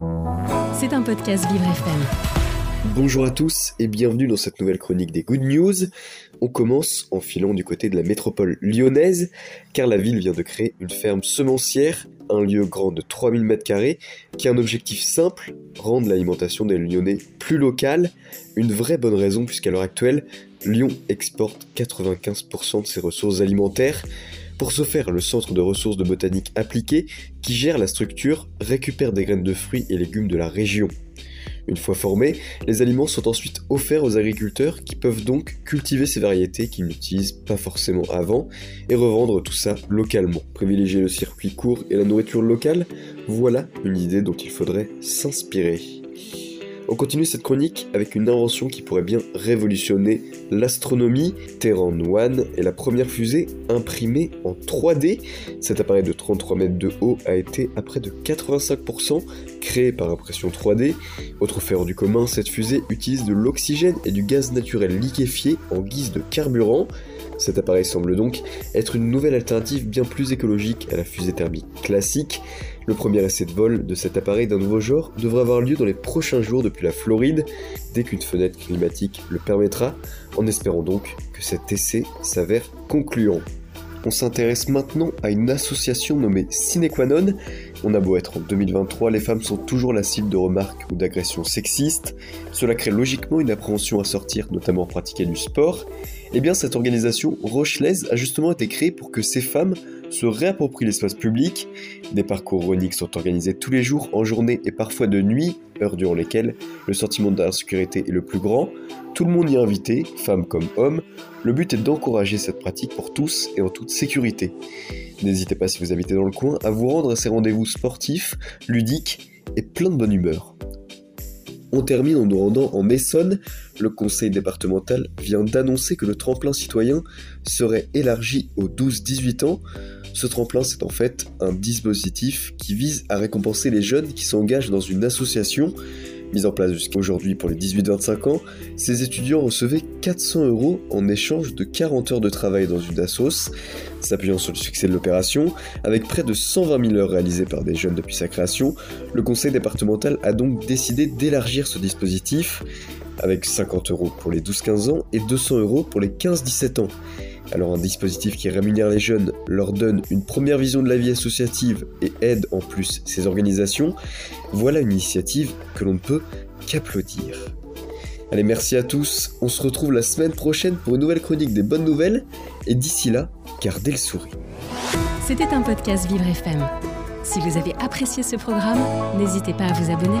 C'est un podcast Vivre FM. Bonjour à tous et bienvenue dans cette nouvelle chronique des Good News. On commence en filant du côté de la métropole lyonnaise, car la ville vient de créer une ferme semencière, un lieu grand de 3000 m2, qui a un objectif simple, rendre l'alimentation des Lyonnais plus locale, une vraie bonne raison puisqu'à l'heure actuelle, Lyon exporte 95% de ses ressources alimentaires, pour ce faire, le Centre de ressources de botanique appliquée, qui gère la structure, récupère des graines de fruits et légumes de la région. Une fois formés, les aliments sont ensuite offerts aux agriculteurs qui peuvent donc cultiver ces variétés qu'ils n'utilisent pas forcément avant et revendre tout ça localement. Privilégier le circuit court et la nourriture locale, voilà une idée dont il faudrait s'inspirer. On continue cette chronique avec une invention qui pourrait bien révolutionner l'astronomie. Terran One est la première fusée imprimée en 3D. Cet appareil de 33 mètres de haut a été à près de 85% créé par impression 3D. Autre fait hors du commun, cette fusée utilise de l'oxygène et du gaz naturel liquéfié en guise de carburant. Cet appareil semble donc être une nouvelle alternative bien plus écologique à la fusée thermique classique. Le premier essai de vol de cet appareil d'un nouveau genre devrait avoir lieu dans les prochains jours depuis la Floride, dès qu'une fenêtre climatique le permettra, en espérant donc que cet essai s'avère concluant. On s'intéresse maintenant à une association nommée Cinequanon. On a beau être en 2023, les femmes sont toujours la cible de remarques ou d'agressions sexistes. Cela crée logiquement une appréhension à sortir, notamment pratiquer du sport. Eh bien, cette organisation Rochelaise a justement été créée pour que ces femmes se réapproprient l'espace public. Des parcours roniques sont organisés tous les jours, en journée et parfois de nuit, heures durant lesquelles le sentiment d'insécurité est le plus grand. Tout le monde y est invité, femmes comme hommes. Le but est d'encourager cette pratique pour tous et en toute sécurité. N'hésitez pas si vous habitez dans le coin à vous rendre à ces rendez-vous sportifs, ludiques et plein de bonne humeur. On termine en nous rendant en Essonne. Le conseil départemental vient d'annoncer que le tremplin citoyen serait élargi aux 12-18 ans. Ce tremplin, c'est en fait un dispositif qui vise à récompenser les jeunes qui s'engagent dans une association Mise en place jusqu'à aujourd'hui pour les 18-25 ans, ces étudiants recevaient 400 euros en échange de 40 heures de travail dans une assos. S'appuyant sur le succès de l'opération, avec près de 120 000 heures réalisées par des jeunes depuis sa création, le conseil départemental a donc décidé d'élargir ce dispositif avec 50 euros pour les 12-15 ans et 200 euros pour les 15-17 ans. Alors un dispositif qui rémunère les jeunes, leur donne une première vision de la vie associative et aide en plus ces organisations, voilà une initiative que l'on ne peut qu'applaudir. Allez, merci à tous, on se retrouve la semaine prochaine pour une nouvelle chronique des bonnes nouvelles, et d'ici là, gardez le sourire. C'était un podcast Vivre FM. Si vous avez apprécié ce programme, n'hésitez pas à vous abonner.